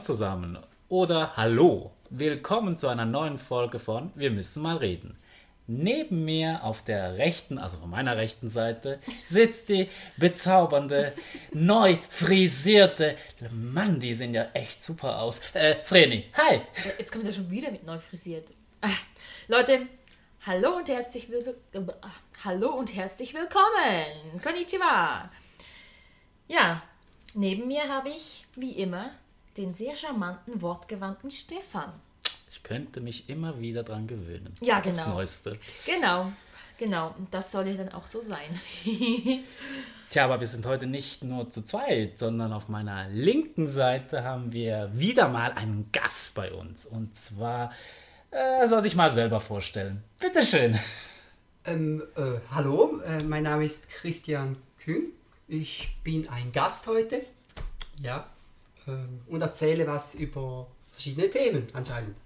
Moin zusammen oder Hallo. Willkommen zu einer neuen Folge von Wir müssen mal reden. Neben mir auf der rechten, also von meiner rechten Seite, sitzt die bezaubernde, neu frisierte, Mann, die sehen ja echt super aus. Äh, Vreni, hi! Jetzt kommt er schon wieder mit neu frisiert. Ah, Leute, hallo und herzlich willkommen. Hallo und herzlich willkommen. Konnichiwa. Ja, neben mir habe ich, wie immer, den sehr charmanten, wortgewandten Stefan. Ich könnte mich immer wieder dran gewöhnen. Ja, Das genau. Neueste. Genau, genau. Und das soll ja dann auch so sein. Tja, aber wir sind heute nicht nur zu zweit, sondern auf meiner linken Seite haben wir wieder mal einen Gast bei uns. Und zwar äh, soll sich mal selber vorstellen. Bitteschön. Ähm, äh, hallo, äh, mein Name ist Christian Kühn. Ich bin ein Gast heute. Ja. Ähm, und erzähle was über verschiedene Themen anscheinend.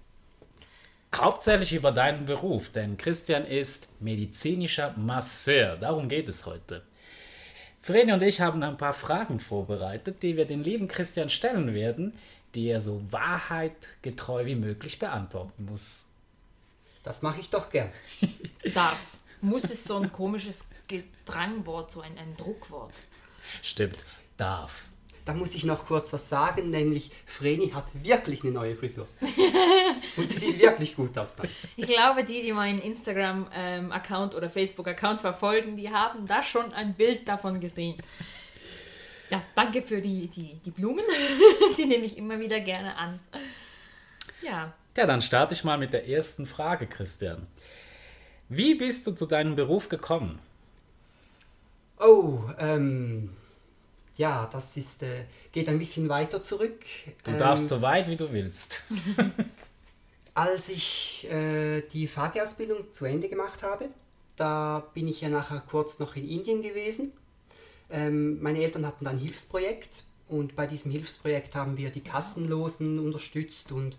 Hauptsächlich über deinen Beruf, denn Christian ist medizinischer Masseur. Darum geht es heute. Vreni und ich haben ein paar Fragen vorbereitet, die wir den lieben Christian stellen werden, die er so wahrheitgetreu wie möglich beantworten muss. Das mache ich doch gern. Darf. Muss es so ein komisches Gedrangwort, so ein, ein Druckwort. Stimmt, darf. Da muss ich noch kurz was sagen, nämlich Vreni hat wirklich eine neue Frisur. und sie sieht wirklich gut aus dann. Ich glaube, die, die meinen Instagram-Account oder Facebook-Account verfolgen, die haben da schon ein Bild davon gesehen. Ja, danke für die, die, die Blumen. die nehme ich immer wieder gerne an. Ja, Ja, dann starte ich mal mit der ersten Frage, Christian. Wie bist du zu deinem Beruf gekommen? Oh, ähm, ja, das ist, äh, geht ein bisschen weiter zurück. Du ähm, darfst so weit, wie du willst. Als ich äh, die Fachausbildung zu Ende gemacht habe, da bin ich ja nachher kurz noch in Indien gewesen. Ähm, meine Eltern hatten dann ein Hilfsprojekt und bei diesem Hilfsprojekt haben wir die Kassenlosen unterstützt und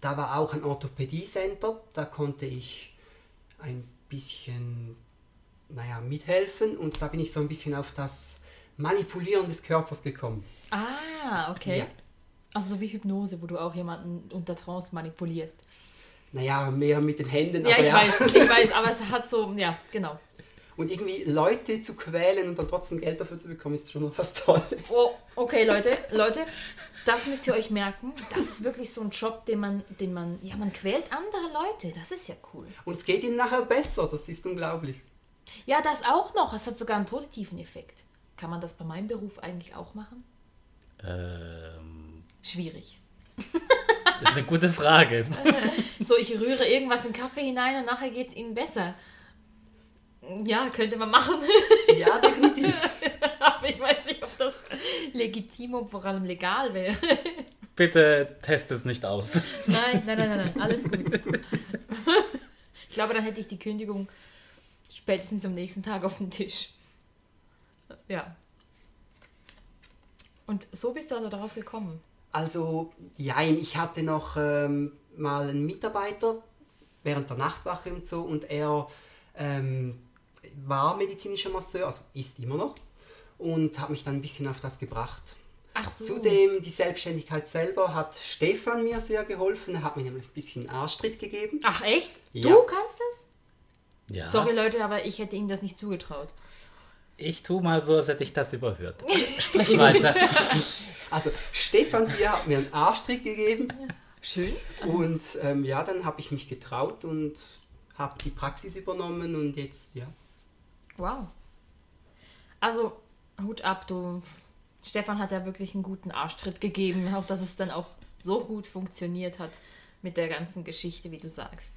da war auch ein Orthopädie-Center, da konnte ich ein bisschen naja, mithelfen und da bin ich so ein bisschen auf das Manipulieren des Körpers gekommen. Ah, okay. Ja. Also so wie Hypnose, wo du auch jemanden unter Trance manipulierst. Naja, mehr mit den Händen, Ja, aber ich weiß, ich weiß, aber es hat so, ja, genau. Und irgendwie Leute zu quälen und dann trotzdem Geld dafür zu bekommen, ist schon noch was Tolles. Oh, okay, Leute, Leute, das müsst ihr euch merken. Das ist wirklich so ein Job, den man, den man, ja, man quält andere Leute. Das ist ja cool. Und es geht ihnen nachher besser, das ist unglaublich. Ja, das auch noch. Es hat sogar einen positiven Effekt. Kann man das bei meinem Beruf eigentlich auch machen? Ähm, Schwierig. das ist eine gute Frage. So, ich rühre irgendwas in Kaffee hinein und nachher geht es ihnen besser. Ja, könnte man machen. Ja, definitiv. Aber ich weiß nicht, ob das legitim und vor allem legal wäre. Bitte test es nicht aus. Nein, nein, nein, nein, nein, alles gut. Ich glaube, dann hätte ich die Kündigung spätestens am nächsten Tag auf dem Tisch. Ja. Und so bist du also darauf gekommen. Also, jein, ich hatte noch ähm, mal einen Mitarbeiter während der Nachtwache und so und er ähm, war medizinischer Masseur, also ist immer noch, und hat mich dann ein bisschen auf das gebracht. Ach so. Zudem die Selbstständigkeit selber hat Stefan mir sehr geholfen. Er hat mir nämlich ein bisschen Arschtritt gegeben. Ach echt? Du Ja. kannst das? Ja. Sorry Leute, aber ich hätte ihm das nicht zugetraut. Ich tu mal so, als hätte ich das überhört. Sprich weiter. Also Stefan hier hat mir einen Arschtritt gegeben. Schön. und ähm, ja, dann habe ich mich getraut und habe die Praxis übernommen und jetzt, ja. Wow. Also, Hut ab, du. Stefan hat ja wirklich einen guten Arschtritt gegeben, auch dass es dann auch so gut funktioniert hat mit der ganzen Geschichte, wie du sagst.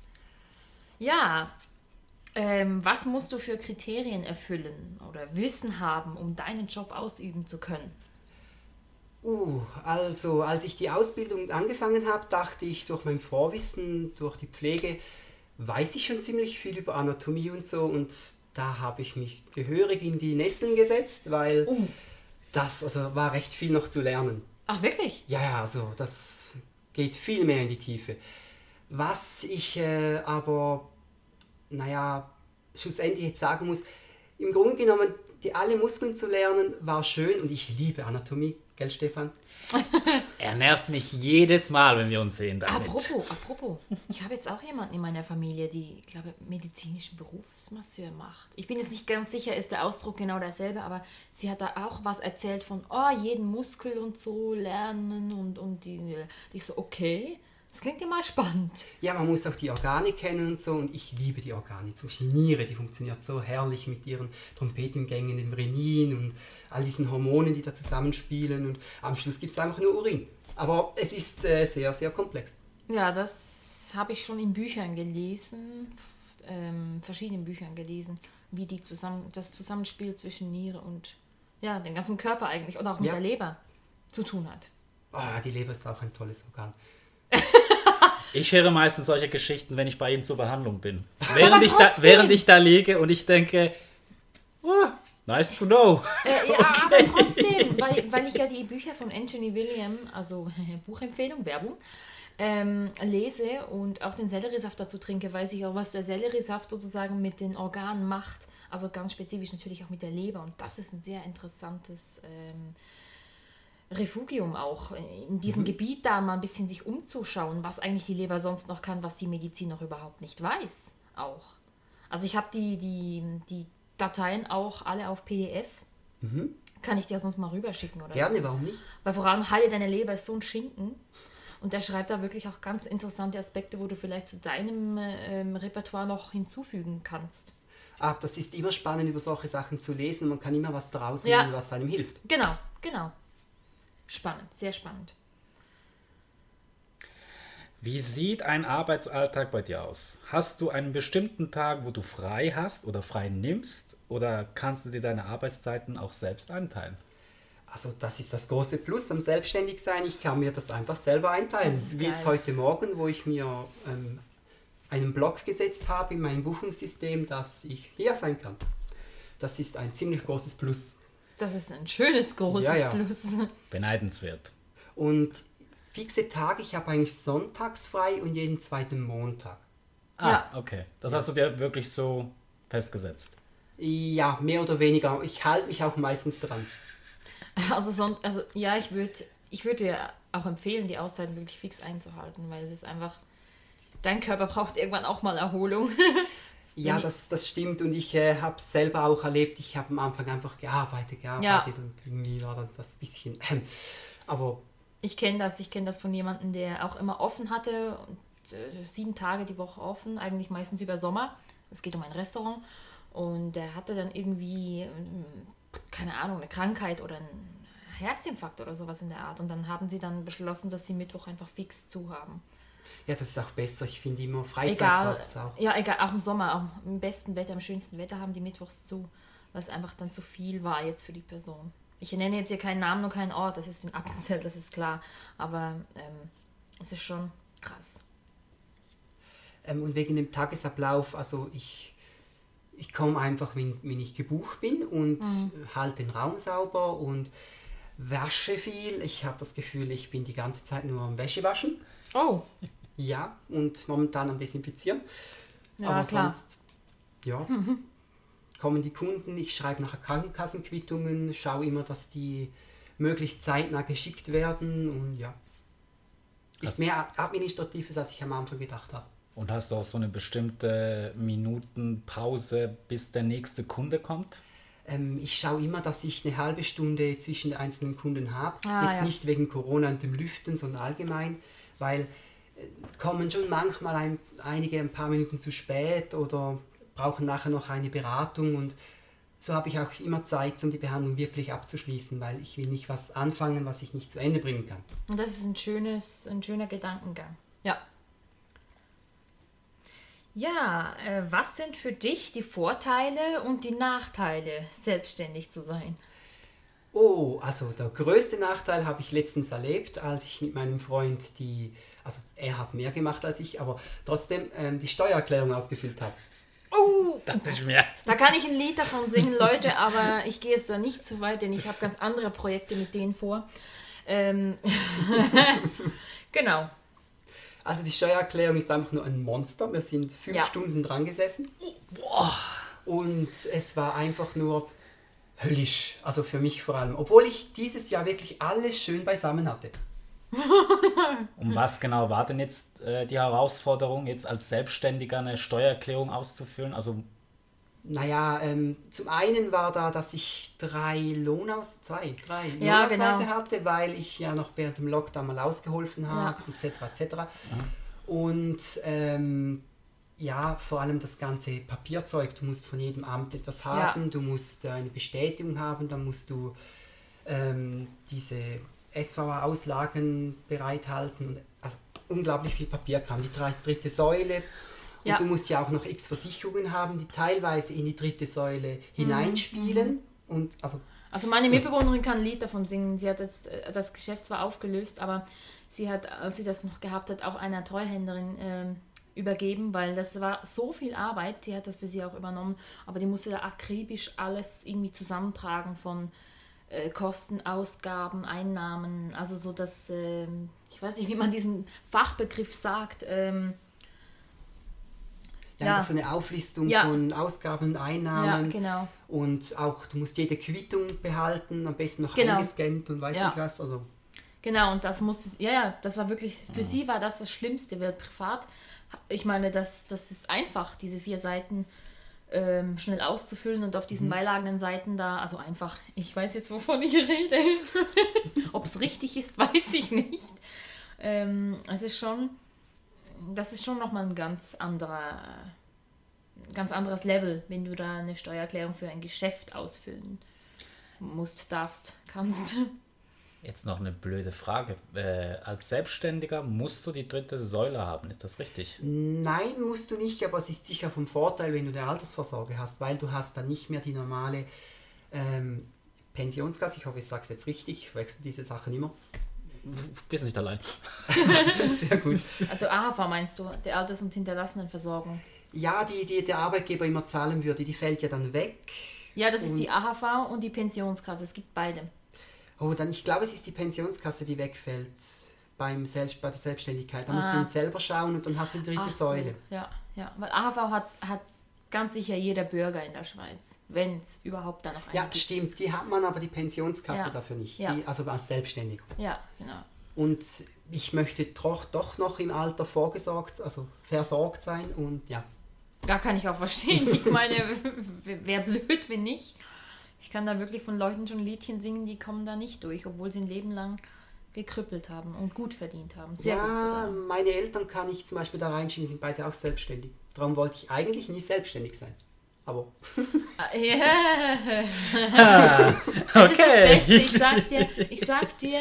Ja, ähm, was musst du für Kriterien erfüllen oder Wissen haben, um deinen Job ausüben zu können? Uh, also als ich die Ausbildung angefangen habe, dachte ich, durch mein Vorwissen, durch die Pflege, weiß ich schon ziemlich viel über Anatomie und so und da habe ich mich gehörig in die Nesseln gesetzt, weil Oh. das also war recht viel noch zu lernen. Ach, wirklich? Ja, ja, also das geht viel mehr in die Tiefe. Was ich äh, aber, naja, schlussendlich jetzt sagen muss, im Grunde genommen, die alle Muskeln zu lernen, war schön und ich liebe Anatomie, Gell, Stefan? Er nervt mich jedes Mal, wenn wir uns sehen damit. Apropos, apropos. Ich habe jetzt auch jemanden in meiner Familie, die, ich glaube, medizinischen Berufsmasseur macht. Ich bin jetzt nicht ganz sicher, ist der Ausdruck genau derselbe, aber sie hat da auch was erzählt von, oh, jeden Muskel und so lernen und, und die, ich so, okay. Das klingt ja mal spannend. Ja, man muss auch die Organe kennen und so. Und ich liebe die Organe. Zum Beispiel die Niere, die funktioniert so herrlich mit ihren Trompetengängen, dem Renin und all diesen Hormonen, die da zusammenspielen. Und am Schluss gibt es einfach nur Urin. Aber es ist äh, sehr, sehr komplex. Ja, das habe ich schon in Büchern gelesen, ähm, verschiedenen Büchern gelesen, wie die zusammen, das Zusammenspiel zwischen Niere und ja, den ganzen Körper eigentlich oder auch mit Ja. der Leber zu tun hat. Ah, die Leber ist auch ein tolles Organ. Ich höre meistens solche Geschichten, wenn ich bei ihm zur Behandlung bin. Während, ich da, während ich da liege und ich denke, oh, nice to know. Äh, ja, aber trotzdem, weil, weil ich ja die Bücher von Anthony William, also Buchempfehlung, Werbung, ähm, lese und auch den Selleriesaft dazu trinke, weiß ich auch, was der Selleriesaft sozusagen mit den Organen macht. Also ganz spezifisch natürlich auch mit der Leber. Und das ist ein sehr interessantes ähm, Refugium auch, in diesem Gebiet da mal ein bisschen sich umzuschauen, was eigentlich die Leber sonst noch kann, was die Medizin noch überhaupt nicht weiß. Auch. Also ich habe die, die, die Dateien auch alle auf PDF. Kann ich dir sonst mal rüberschicken oder so. Gerne, warum nicht? Weil vor allem Heile deine Leber ist so ein Schinken. Und der schreibt da wirklich auch ganz interessante Aspekte, wo du vielleicht zu deinem ähm, Repertoire noch hinzufügen kannst. Ah, das ist immer spannend, über solche Sachen zu lesen. Man kann immer was daraus Ja. nehmen, was einem hilft. Genau, genau. Spannend, sehr spannend. Wie sieht ein Arbeitsalltag bei dir aus? Hast du einen bestimmten Tag, wo du frei hast oder frei nimmst? Oder kannst du dir deine Arbeitszeiten auch selbst einteilen? Also das ist das große Plus am Selbstständigsein. Ich kann mir das einfach selber einteilen. Wie jetzt heute Morgen, wo ich mir ähm, einen Block gesetzt habe in meinem Buchungssystem, dass ich hier sein kann. Das ist ein ziemlich großes Plus. Das ist ein schönes, großes Ja, ja. Plus. Beneidenswert. Und fixe Tage, ich habe eigentlich sonntags frei und jeden zweiten Montag. Ah, Ja. okay. Das hast du dir wirklich so festgesetzt. Ja, mehr oder weniger. Ich halte mich auch meistens dran. Also, son also ja, ich würde ich würd dir auch empfehlen, die Auszeiten wirklich fix einzuhalten, weil es ist einfach, dein Körper braucht irgendwann auch mal Erholung. Ja, das, das stimmt und ich äh, habe es selber auch erlebt. Ich habe am Anfang einfach gearbeitet, gearbeitet und irgendwie war das, das bisschen. Ähm, aber Ich kenne das, ich kenne das von jemandem, der auch immer offen hatte, und, äh, sieben Tage die Woche offen, eigentlich meistens über Sommer. Es geht um ein Restaurant und der hatte dann irgendwie, ähm, keine Ahnung, eine Krankheit oder einen Herzinfarkt oder sowas in der Art und dann haben sie dann beschlossen, dass sie Mittwoch einfach fix zu haben. Ja, das ist auch besser. Ich finde immer Freizeit Egal, auch. ja, egal, auch im Sommer, auch im besten Wetter, im schönsten Wetter haben die Mittwochs zu, weil es einfach dann zu viel war jetzt für die Person. Ich nenne jetzt hier keinen Namen und keinen Ort, das ist in Appenzell, das ist klar, aber ähm, es ist schon krass. Ähm, und wegen dem Tagesablauf, also ich, ich komme einfach, wenn, wenn ich gebucht bin und Mhm. halte den Raum sauber und wasche viel. Ich habe das Gefühl, ich bin die ganze Zeit nur am Wäschewaschen. Oh, Ja, und momentan am Desinfizieren. Ja, Aber klar. sonst, ja, kommen die Kunden, ich schreibe nachher Krankenkassenquittungen, schaue immer, dass die möglichst zeitnah geschickt werden und ja. Ist mehr Administratives, als ich am Anfang gedacht habe. Und hast du auch so eine bestimmte Minutenpause, bis der nächste Kunde kommt? Ähm, ich schaue immer, dass ich eine halbe Stunde zwischen den einzelnen Kunden habe. Ah, Jetzt ja. nicht wegen Corona und dem Lüften, sondern allgemein, weil kommen schon manchmal ein, einige ein paar Minuten zu spät oder brauchen nachher noch eine Beratung und so habe ich auch immer Zeit, um die Behandlung wirklich abzuschließen, weil ich will nicht was anfangen, was ich nicht zu Ende bringen kann. und das ist ein, schönes, ein schöner Gedankengang. Ja. Ja, äh, was sind für dich die Vorteile und die Nachteile, selbstständig zu sein? Oh, also der größte Nachteil habe ich letztens erlebt, als ich mit meinem Freund die, also er hat mehr gemacht als ich, aber trotzdem ähm, die Steuererklärung ausgefüllt habe. Oh, Dachte ich mir. Da kann ich ein Lied davon singen, Leute, aber ich gehe jetzt da nicht zu weit, denn ich habe ganz andere Projekte mit denen vor. Ähm, genau. Also die Steuererklärung ist einfach nur ein Monster. Wir sind fünf Ja. Stunden dran gesessen. Und es war einfach nur höllisch. Also für mich vor allem. Obwohl ich dieses Jahr wirklich alles schön beisammen hatte. Und was genau war denn jetzt äh, die Herausforderung, jetzt als Selbstständiger eine Steuererklärung auszufüllen? Also Naja, ähm, zum einen war da, dass ich drei Lohnaus, zwei, drei Ja, Lohnausweise genau. hatte, weil ich ja noch während dem Lockdown mal ausgeholfen habe, etc. etc. Und ähm, ja, vor allem das ganze Papierzeug. Du musst von jedem Amt etwas haben, du musst äh, eine Bestätigung haben, dann musst du ähm, diese SVA-Auslagen bereithalten. Und, also unglaublich viel Papier kam. Die drei- dritte Säule. Und Ja. du musst ja auch noch x Versicherungen haben, die teilweise in die dritte Säule Mhm. hineinspielen. Und also Also meine Mitbewohnerin kann ein Lied davon singen. Sie hat jetzt äh, das Geschäft zwar aufgelöst, aber sie hat, als sie das noch gehabt hat, auch einer Treuhänderin ähm, übergeben, weil das war so viel Arbeit. Die hat das für sie auch übernommen, aber die musste da akribisch alles irgendwie zusammentragen von äh, Kosten, Ausgaben, Einnahmen. Also so dass, ähm, ich weiß nicht, wie man diesen Fachbegriff sagt. Ähm, ja, einfach so eine Auflistung Ja. von Ausgaben und ja, Einnahmen. genau. Und auch, du musst jede Quittung behalten, am besten noch Genau. eingescannt und weiß Ja. nicht was. Also, Genau, und das musste, ja, ja, das war wirklich, für sie war das das Schlimmste, weil privat, ich meine, das, das ist einfach, diese vier Seiten ähm, schnell auszufüllen und auf diesen beilagenden Seiten da, also einfach, ich weiß jetzt, wovon ich rede. Ob es richtig ist, weiß ich nicht. Ähm, es ist schon, das ist schon nochmal ein ganz anderer, ganz anderes Level, wenn du da eine Steuererklärung für ein Geschäft ausfüllen musst, darfst, kannst. Jetzt noch eine blöde Frage. Äh, als Selbstständiger musst du die dritte Säule haben, ist das richtig? Nein, musst du nicht, aber es ist sicher vom Vorteil, wenn du eine Altersvorsorge hast, weil du hast dann nicht mehr die normale ähm, Pensionskasse. Ich hoffe, ich sage es jetzt richtig, ich wechsle diese Sachen immer. Bist nicht allein. Sehr gut. Also AHV meinst du, der Alters- und Hinterlassenenversorgung? Ja, die, die der Arbeitgeber immer zahlen würde, die fällt ja dann weg. Ja, das ist die AHV und die Pensionskasse. Es gibt beide. Oh, dann, ich glaube, es ist die Pensionskasse, die wegfällt beim Selbst, bei der Selbstständigkeit. Da musst du Ah. ihn selber schauen und dann hast du die dritte so, Säule. Ja, ja. Weil AHV hat, hat ganz sicher jeder Bürger in der Schweiz, wenn es überhaupt da noch eine Ja, gibt. stimmt, die hat man, aber die Pensionskasse Ja. dafür nicht. Ja. Die, also als Selbstständiger. Ja, genau. Und ich möchte doch, doch noch im Alter vorgesorgt, also versorgt sein und ja. Da kann ich auch verstehen. Ich meine, wäre blöd, wenn nicht. Ich kann da wirklich von Leuten schon Liedchen singen, die kommen da nicht durch, obwohl sie ein Leben lang gekrüppelt haben und gut verdient haben. Sehr gut ja, meine Eltern kann ich zum Beispiel da reinschieben, die sind beide auch selbstständig. Darum wollte ich eigentlich nie selbstständig sein. Aber Ah, Ja. Es ist das Okay. Beste. Ich sag's dir, ich sag dir,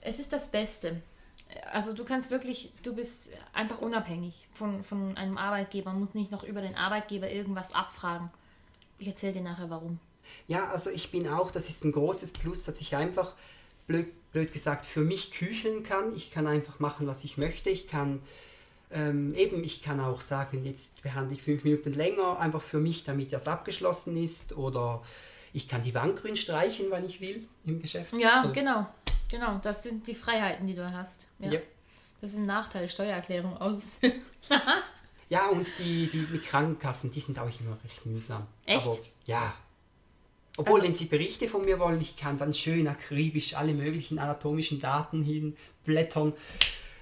es ist das Beste. Also du kannst wirklich, du bist einfach unabhängig von, von einem Arbeitgeber, musst nicht noch über den Arbeitgeber irgendwas abfragen. Ich erzähle dir nachher warum. Ja, also ich bin auch, das ist ein großes Plus, dass ich einfach, blöd, blöd gesagt, für mich kücheln kann. Ich kann einfach machen, was ich möchte. Ich kann ähm, eben, ich kann auch sagen, jetzt behandle ich fünf Minuten länger, einfach für mich, damit das abgeschlossen ist. Oder ich kann die Wand grün streichen, wann ich will im Geschäft. Ja, Also, genau. Genau, das sind die Freiheiten, die du hast. Ja. Yep. Das ist ein Nachteil, Steuererklärung ausfüllen. Ja, und die, die mit Krankenkassen, die sind auch immer recht mühsam. Echt? Aber ja. Obwohl, Also- wenn Sie Berichte von mir wollen, ich kann dann schön akribisch alle möglichen anatomischen Daten hinblättern,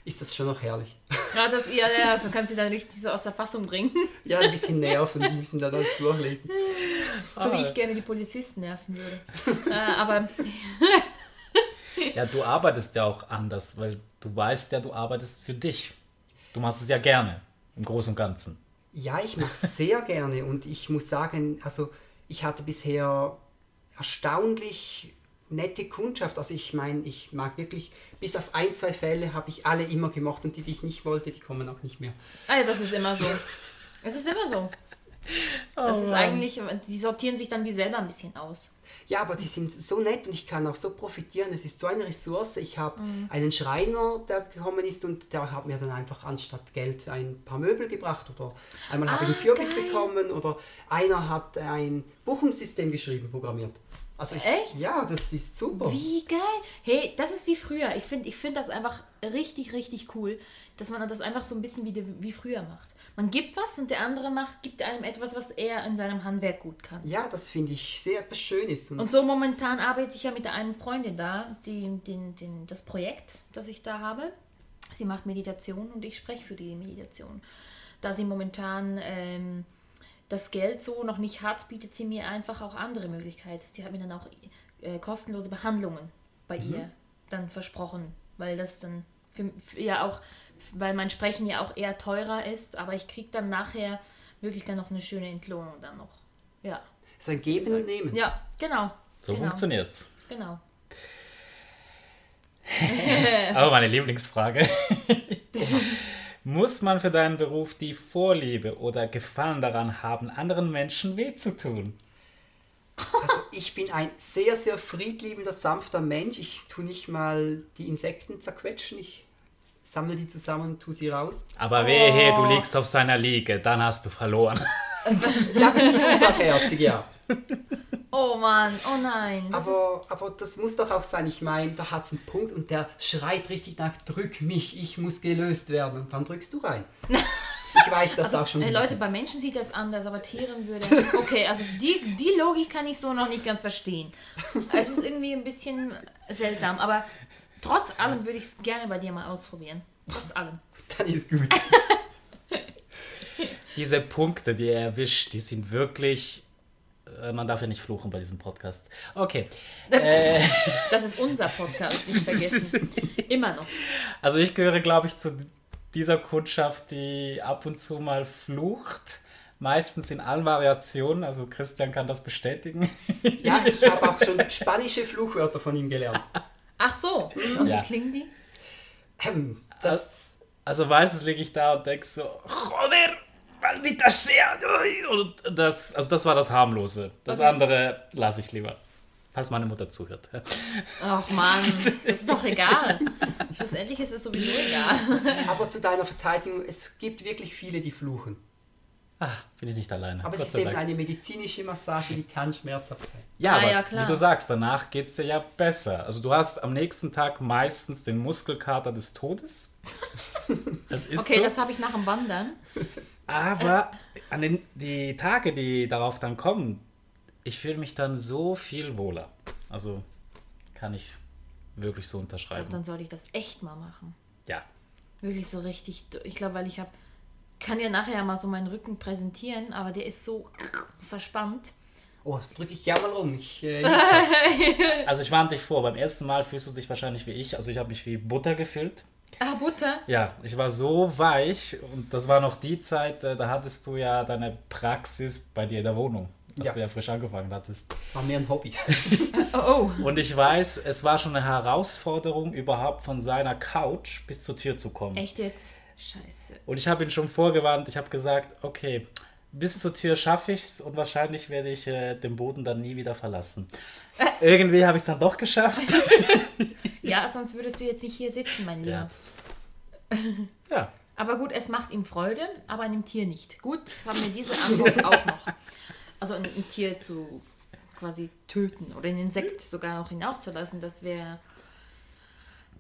ist das schon noch herrlich. Ja, das, ja, ja, du kannst sie dann richtig so aus der Fassung bringen. Ja, ein bisschen nerven, die müssen dann alles durchlesen. So wie ich gerne die Polizisten nerven würde. äh, aber Ja, du arbeitest ja auch anders, weil du weißt ja, du arbeitest für dich. Du machst es ja gerne, im Großen und Ganzen. Ja, ich mache es sehr gerne und ich muss sagen, also ich hatte bisher erstaunlich nette Kundschaft. Also ich meine, ich mag wirklich, bis auf ein, zwei Fälle habe ich alle immer gemocht und die, die ich nicht wollte, die kommen auch nicht mehr. ah, ja, das ist immer so. Es ist immer so. Das ist eigentlich, die sortieren sich dann wie selber ein bisschen aus. Ja, aber die sind so nett und ich kann auch so profitieren. Es ist so eine Ressource. Ich habe einen Schreiner, der gekommen ist und der hat mir dann einfach anstatt Geld ein paar Möbel gebracht oder einmal habe ich einen Ah, Kürbis geil. bekommen oder einer hat ein Buchungssystem geschrieben, programmiert. Also ich, Echt? Ja, das ist super. Wie geil. Hey, das ist wie früher. Ich finde ich find das einfach richtig, richtig cool, dass man das einfach so ein bisschen wie, wie früher macht. Man gibt was und der andere macht, gibt einem etwas, was er in seinem Handwerk gut kann. Ja, das finde ich sehr etwas Schönes. Und, Und so momentan arbeite ich ja mit der einen Freundin da, die, den, den, das Projekt, das ich da habe. Sie macht Meditation und ich spreche für die Meditation. Da sie momentan ähm, das Geld so noch nicht hat, bietet sie mir einfach auch andere Möglichkeiten. Sie hat mir dann auch äh, kostenlose Behandlungen bei ihr dann versprochen, weil das dann für, für ja auch, weil mein Sprechen ja auch eher teurer ist, aber ich kriege dann nachher wirklich dann noch eine schöne Entlohnung dann noch. Ja. so ein Geben und Nehmen. Ja, genau. So genau. funktioniert's. Genau. Aber meine Lieblingsfrage. Muss man für deinen Beruf die Vorliebe oder Gefallen daran haben, anderen Menschen weh zu tun? Also ich bin ein sehr, sehr friedliebender, sanfter Mensch. Ich tue nicht mal die Insekten zerquetschen. Ich sammle die zusammen und tue sie raus. Aber wehe, du liegst auf seiner Liege, dann hast du verloren. Ja, bin ich überherzig, ja. Oh Mann, oh nein. Das Aber, aber das muss doch auch sein. Ich meine, da hat es einen Punkt und der schreit richtig nach, drück mich, ich muss gelöst werden. Und dann drückst du rein. Ich weiß das auch schon. äh. Leute, bei Menschen sieht das anders, aber Tieren würde. Okay, also die, die Logik kann ich so noch nicht ganz verstehen. Es ist irgendwie ein bisschen seltsam, aber trotz allem würde ich es gerne bei dir mal ausprobieren. Trotz allem. Dann ist gut. Diese Punkte, die er erwischt, die sind wirklich. äh, Man darf ja nicht fluchen bei diesem Podcast. Okay. Das ist unser Podcast, nicht vergessen. Immer noch. Also ich gehöre, glaube ich, zu dieser Kundschaft, die ab und zu mal flucht. Meistens in allen Variationen. Also Christian kann das bestätigen. Ja, ich habe auch schon spanische Fluchwörter von ihm gelernt. Ach so, und Ja. wie klingen die? Ähm, das, Also meistens liege ich da und denke so, Joder, maldita sea. Und das, also das war das harmlose. Das Okay. andere lasse ich lieber. Falls meine Mutter zuhört. Ach Mann, das ist doch egal. Schlussendlich ist es sowieso egal. aber zu deiner Verteidigung, es gibt wirklich viele, die fluchen. Ah, bin ich nicht alleine. Aber Gott es ist eben Dank. eine medizinische Massage, die kann schmerzhaft sein. Ja, Ah, aber ja, klar. wie du sagst, danach geht es dir ja besser. Also du hast am nächsten Tag meistens den Muskelkater des Todes. Das ist Okay, so. das habe ich nach dem Wandern. Aber an den, die Tage, die darauf dann kommen, ich fühle mich dann so viel wohler. Also kann ich wirklich so Ich glaube, unterschreiben. dann sollte ich das echt mal machen. Ja. Wirklich so richtig. Ich glaube, weil ich habe. Kann ja nachher mal so meinen Rücken präsentieren, aber der ist so verspannt. Oh, drücke ich gerne mal rum. Ich, äh, Also ich warne dich vor, beim ersten Mal fühlst du dich wahrscheinlich wie ich. Also ich habe mich wie Butter gefühlt. Ah, Butter. Ja, ich war so weich und das war noch die Zeit, äh, da hattest du ja deine Praxis bei dir in der Wohnung, als Ja. du ja frisch angefangen hattest. war mir ein Hobby. Oh, oh. Und ich weiß, es war schon eine Herausforderung, überhaupt von seiner Couch bis zur Tür zu kommen. Echt jetzt? Scheiße. Und ich habe ihn schon vorgewarnt, ich habe gesagt, okay, bis zur Tür schaffe ich es und wahrscheinlich werde ich äh, den Boden dann nie wieder verlassen. Irgendwie habe ich es dann doch geschafft. Ja, sonst würdest du jetzt nicht hier sitzen, mein Lieber. Ja. ja. Aber gut, es macht ihm Freude, aber einem Tier nicht. Gut, haben wir diese Antwort auch noch. Also ein, ein Tier zu quasi töten oder ein Insekt sogar noch hinauszulassen, das wäre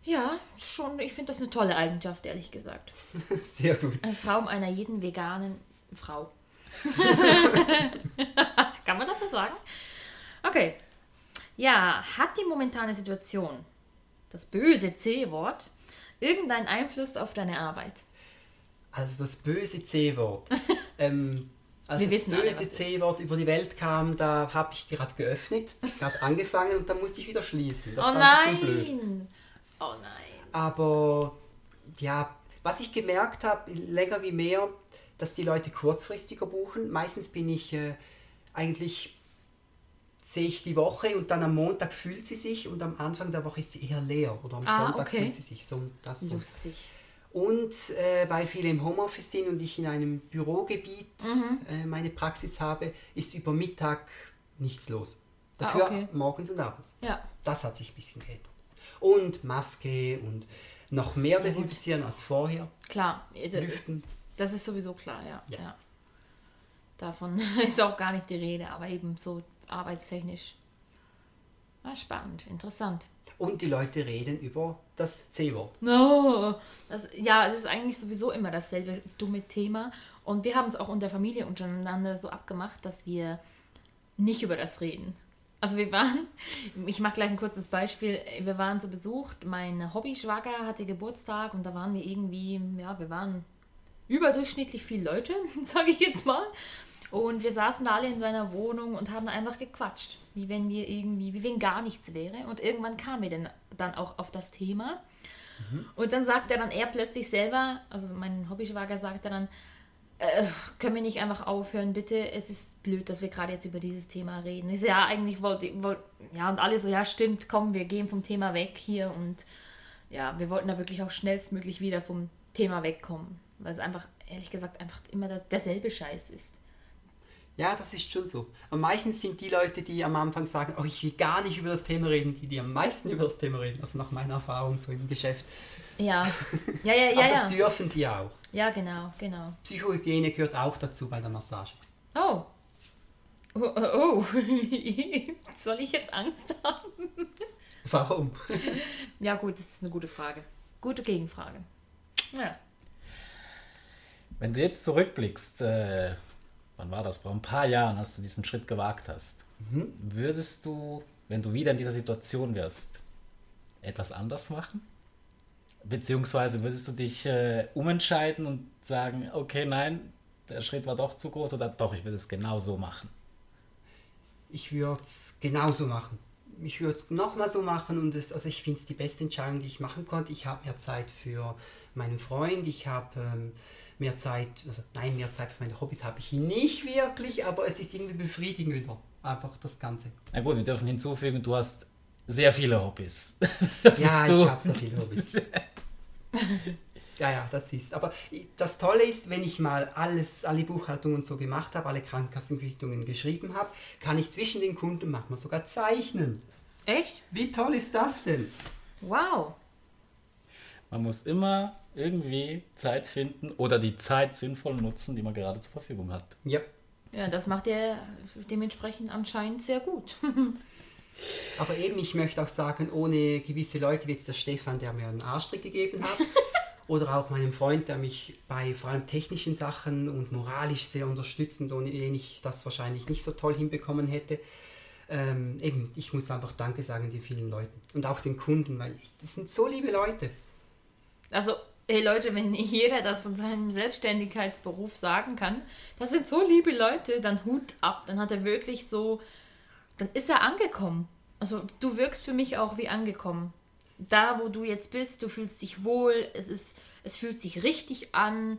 ja schon, ich finde das eine tolle Eigenschaft, ehrlich gesagt. Sehr gut. Ein Traum einer jeden veganen Frau. Kann man das so sagen? Okay. Ja, hat die momentane Situation, das böse C-Wort, irgendeinen Einfluss auf deine Arbeit? Also das böse C-Wort. ähm, als Wir das böse. C-Wort über die Welt kam, da habe ich gerade geöffnet, gerade angefangen und dann musste ich wieder schließen. Das oh war ein bisschen blöd. Oh nein. Aber ja, was ich gemerkt habe, länger wie mehr, dass die Leute kurzfristiger buchen. Meistens bin ich äh, eigentlich sehe ich die Woche und dann am Montag fühlt sie sich und am Anfang der Woche ist sie eher leer oder am Ah, Sonntag okay. fühlt sie sich so. Das so. Lustig. Und äh, weil viele im Homeoffice sind und ich in einem Bürogebiet Mhm. äh, meine Praxis habe, ist über Mittag nichts los. Ah, Dafür okay. morgens und abends. Ja. Das hat sich ein bisschen geändert. Und Maske und noch mehr desinfizieren als vorher. Klar. äh, Lüften. Das ist sowieso klar, ja. Ja. ja. Davon ist auch gar nicht die Rede, aber eben so arbeitstechnisch. Ah, spannend, interessant. Und die Leute reden über das C-Wort. No. Das, ja, es ist eigentlich sowieso immer dasselbe dumme Thema. Und wir haben es auch unter Familie untereinander so abgemacht, dass wir nicht über das reden. Also wir waren, ich mache gleich ein kurzes Beispiel, wir waren zu Besuch, mein Hobbyschwager hatte Geburtstag und da waren wir irgendwie, ja, wir waren überdurchschnittlich viele Leute, sage ich jetzt mal. Und wir saßen da alle in seiner Wohnung und haben einfach gequatscht, wie wenn wir irgendwie, wie wenn gar nichts wäre. Und irgendwann kamen wir dann, dann auch auf das Thema. Und dann sagt er dann er plötzlich selber, also mein Hobbyschwager sagte dann, äh, können wir nicht einfach aufhören, bitte? Es ist blöd, dass wir gerade jetzt über dieses Thema reden. Ich ja, eigentlich wollte wollt, ja, und alle so, ja, stimmt, komm, wir gehen vom Thema weg hier und ja, wir wollten da wirklich auch schnellstmöglich wieder vom Thema wegkommen, weil es einfach, ehrlich gesagt, einfach immer das, derselbe Scheiß ist. Ja, das ist schon so. Am meisten sind die Leute, die am Anfang sagen, oh, ich will gar nicht über das Thema reden, die, die am meisten über das Thema reden. Also nach meiner Erfahrung so im Geschäft. Ja, ja, ja, ja. Aber das ja. dürfen sie auch. Ja, genau, genau. Psychohygiene gehört auch dazu bei der Massage. Oh. Oh, oh, oh. Soll ich jetzt Angst haben? Warum? Ja, gut, das ist eine gute Frage. Gute Gegenfrage. Ja. Wenn du jetzt zurückblickst, äh, wann war das? Vor ein paar Jahren, als du diesen Schritt gewagt hast, würdest du, wenn du wieder in dieser Situation wärst, etwas anders machen? Beziehungsweise würdest du dich äh, umentscheiden und sagen, okay, nein, der Schritt war doch zu groß oder doch, ich würde es genau so machen? Ich würde es genauso machen. Ich würde es nochmal so machen und es, also ich finde es die beste Entscheidung, die ich machen konnte. Ich habe mehr Zeit für meinen Freund, ich habe ähm, mehr Zeit, also nein, mehr Zeit für meine Hobbys habe ich nicht wirklich, aber es ist irgendwie befriedigender, einfach das Ganze. Na gut, wir dürfen hinzufügen, du hast sehr viele Hobbys. Ja, du- ich habe sehr viele Hobbys. ja, ja, das ist. Aber das Tolle ist, wenn ich mal alles, alle Buchhaltungen und so gemacht habe, alle Krankenkassenquittungen geschrieben habe, kann ich zwischen den Kunden manchmal sogar zeichnen. Echt? Wie toll ist das denn? Wow. Man muss immer irgendwie Zeit finden oder die Zeit sinnvoll nutzen, die man gerade zur Verfügung hat. Ja. Ja, das macht er dementsprechend anscheinend sehr gut. Aber eben, ich möchte auch sagen, ohne gewisse Leute wie jetzt der Stefan, der mir einen Arschtritt gegeben hat, oder auch meinem Freund, der mich bei vor allem technischen Sachen und moralisch sehr unterstützt und ohne den ich das wahrscheinlich nicht so toll hinbekommen hätte. Ähm, eben, ich muss einfach Danke sagen den vielen Leuten und auch den Kunden, weil ich, das sind so liebe Leute. Also, hey Leute, wenn jeder das von seinem Selbstständigkeitsberuf sagen kann, das sind so liebe Leute, dann Hut ab. Dann hat er wirklich so, dann ist er angekommen. Also, du wirkst für mich auch wie angekommen. Da, wo du jetzt bist, du fühlst dich wohl, es ist, es fühlt sich richtig an.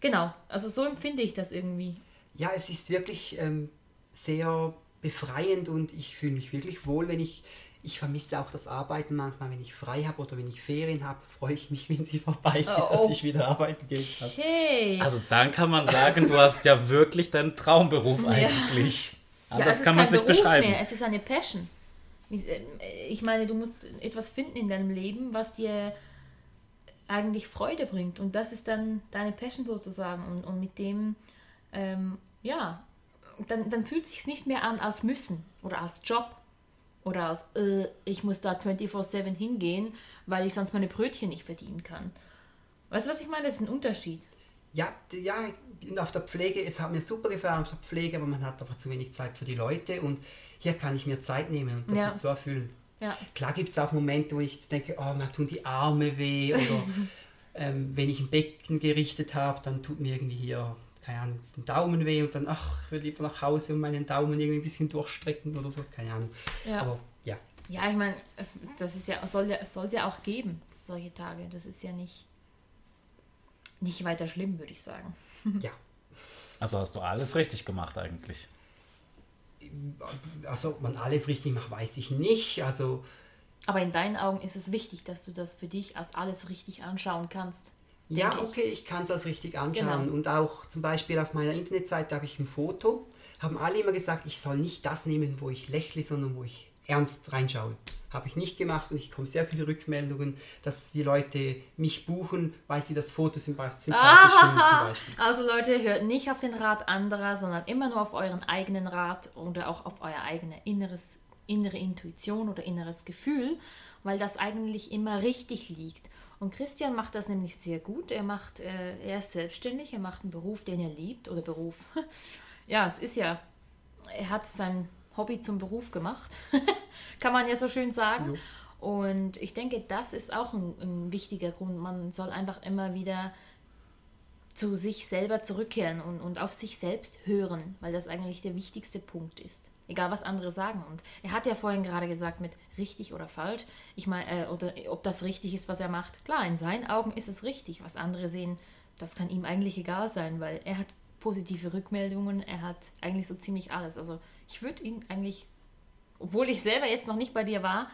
Genau, also so empfinde ich das irgendwie. Ja, es ist wirklich ähm, sehr befreiend und ich fühle mich wirklich wohl, wenn ich, ich vermisse auch das Arbeiten manchmal, wenn ich frei habe oder wenn ich Ferien habe, freue ich mich, wenn sie vorbei sind, Oh, dass ich wieder arbeiten gehen kann. Okay. Also dann kann man sagen, du hast ja wirklich deinen Traumberuf eigentlich. Ja, Anders es ist kann man sich Beruf beschreiben. Mehr, es ist eine Passion. Äh, Ich meine, du musst etwas finden in deinem Leben, was dir eigentlich Freude bringt. Und das ist dann deine Passion sozusagen. Und, und mit dem, ähm, ja, dann, dann fühlt es sich nicht mehr an als müssen oder als Job oder als, äh, ich muss da 24-7 hingehen, weil ich sonst meine Brötchen nicht verdienen kann. Weißt du, was ich meine? Das ist ein Unterschied. Ja, ja, auf der Pflege, es hat mir super gefallen auf der Pflege, aber man hat einfach zu wenig Zeit für die Leute und hier kann ich mir Zeit nehmen und das Ja. ist so erfüllend. Ja. Klar gibt es auch Momente, wo ich jetzt denke, oh, mir tun die Arme weh oder ähm, wenn ich ein Becken gerichtet habe, dann tut mir irgendwie hier, keine Ahnung, den Daumen weh und dann, ach, ich will lieber nach Hause und meinen Daumen irgendwie ein bisschen durchstrecken oder so, keine Ahnung. Ja. Aber ja, Ja, ich meine, das ist ja, soll ja, soll ja auch geben, solche Tage. Das ist ja nicht, nicht weiter schlimm, würde ich sagen. ja. Also hast du alles richtig gemacht eigentlich. Also, ob man alles richtig macht, weiß ich nicht. Also, Aber in deinen Augen ist es wichtig, dass du das für dich als alles richtig anschauen kannst. Ja, okay, ich kann es als richtig anschauen. Genau. Und auch zum Beispiel auf meiner Internetseite habe ich ein Foto. Haben alle immer gesagt, ich soll nicht das nehmen, wo ich lächle, sondern wo ich ernst reinschaue. Habe ich nicht gemacht und ich komme sehr viele Rückmeldungen, dass die Leute mich buchen, weil sie das Foto sympa- sympathisch finden zum Beispiel. Also Leute, hört nicht auf den Rat anderer, sondern immer nur auf euren eigenen Rat oder auch auf euer eigenes inneres innere Intuition oder inneres Gefühl, weil das eigentlich immer richtig liegt. Und Christian macht das nämlich sehr gut. Er macht, äh, er ist selbstständig, er macht einen Beruf, den er liebt oder Beruf. ja, es ist ja, er hat sein Hobby zum Beruf gemacht, kann man ja so schön sagen. Jo. Und ich denke, das ist auch ein, ein wichtiger Grund. Man soll einfach immer wieder zu sich selber zurückkehren und, und auf sich selbst hören, weil das eigentlich der wichtigste Punkt ist. Egal, was andere sagen. Und er hat ja vorhin gerade gesagt mit richtig oder falsch. Ich meine, äh, oder ob das richtig ist, was er macht. Klar, in seinen Augen ist es richtig. Was andere sehen, das kann ihm eigentlich egal sein, weil er hat positive Rückmeldungen, er hat eigentlich so ziemlich alles. Also ich würde ihn eigentlich, obwohl ich selber jetzt noch nicht bei dir war,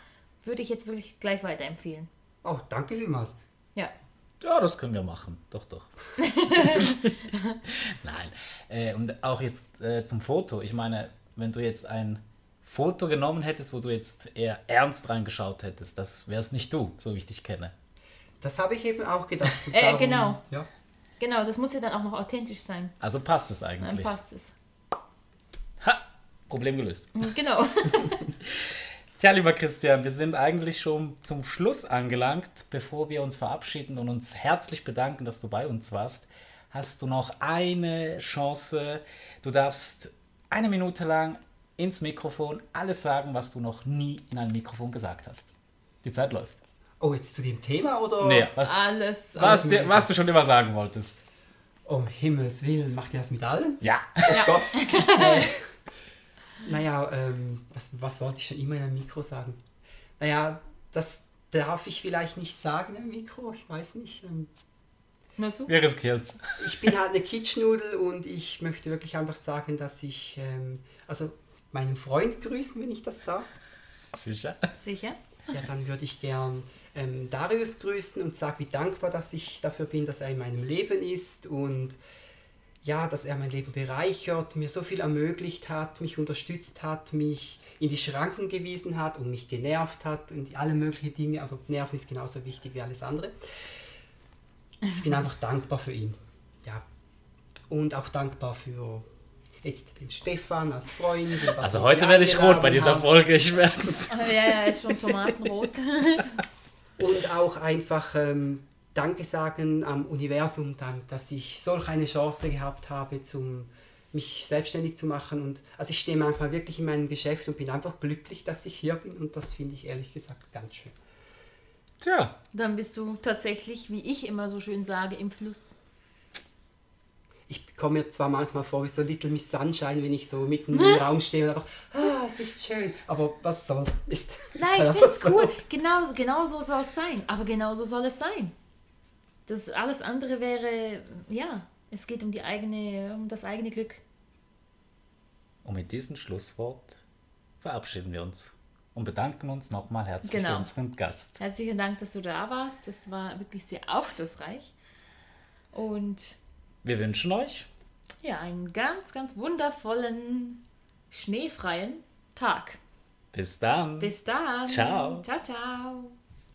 würde ich jetzt wirklich gleich weiterempfehlen. Oh, danke vielmals. Ja. Ja, das können wir machen. Doch, doch. Nein. Äh, und auch jetzt äh, zum Foto. Ich meine, wenn du jetzt ein Foto genommen hättest, wo du jetzt eher ernst reingeschaut hättest, das wärst nicht du, so wie ich dich kenne. Das habe ich eben auch gedacht. äh, darum, genau. Ja. Genau, das muss ja dann auch noch authentisch sein. Also passt es eigentlich. Dann passt es. Problem gelöst. Genau. Tja, lieber Christian, wir sind eigentlich schon zum Schluss angelangt. Bevor wir uns verabschieden und uns herzlich bedanken, dass du bei uns warst, hast du noch eine Chance. Du darfst eine Minute lang ins Mikrofon alles sagen, was du noch nie in einem Mikrofon gesagt hast. Die Zeit läuft. Oh, jetzt zu dem Thema oder? Nee, was, alles. Was, alles was du schon immer sagen wolltest. Um Himmels Willen, macht ihr das mit allen? Ja. Oh ja. Gott. Naja, ähm, was, was wollte ich schon immer in einem Mikro sagen? Naja, das darf ich vielleicht nicht sagen im Mikro, ich weiß nicht. Ähm, Na so. Wir riskier's. Ich bin halt eine Kitschnudel und ich möchte wirklich einfach sagen, dass ich, ähm, also meinen Freund grüßen, wenn ich das darf. Sicher? Sicher. Ja, dann würde ich gern ähm, Darius grüßen und sagen, wie dankbar, dass ich dafür bin, dass er in meinem Leben ist und ja, dass er mein Leben bereichert, mir so viel ermöglicht hat, mich unterstützt hat, mich in die Schranken gewiesen hat und mich genervt hat und alle möglichen Dinge. Also Nerven ist genauso wichtig wie alles andere. Ich bin einfach dankbar für ihn. Ja. Und auch dankbar für jetzt den Stefan als Freund. also heute werde ich rot bei dieser Folge, ich merke es. Ja, ja, ist schon tomatenrot. und auch einfach ähm, Danke sagen am Universum, dass ich solch eine Chance gehabt habe, zum, mich selbstständig zu machen. Und also ich stehe manchmal wirklich in meinem Geschäft und bin einfach glücklich, dass ich hier bin. Und das finde ich ehrlich gesagt ganz schön. Tja. Dann bist du tatsächlich, wie ich immer so schön sage, im Fluss. Ich komme mir zwar manchmal vor wie so Little Miss Sunshine, wenn ich so mitten im Raum stehe und einfach, ah, es ist schön. Aber was soll ist Nein, ich finde es cool. Genau, genau so soll es sein. Aber genau so soll es sein. Das alles andere wäre, ja, es geht um die eigene, um das eigene Glück. Und mit diesem Schlusswort verabschieden wir uns und bedanken uns nochmal herzlich genau. für unseren Gast. Herzlichen Dank, dass du da warst. Das war wirklich sehr aufschlussreich. Und wir wünschen euch ja einen ganz, ganz wundervollen, schneefreien Tag. Bis dann. Bis dann. Ciao. Ciao, ciao.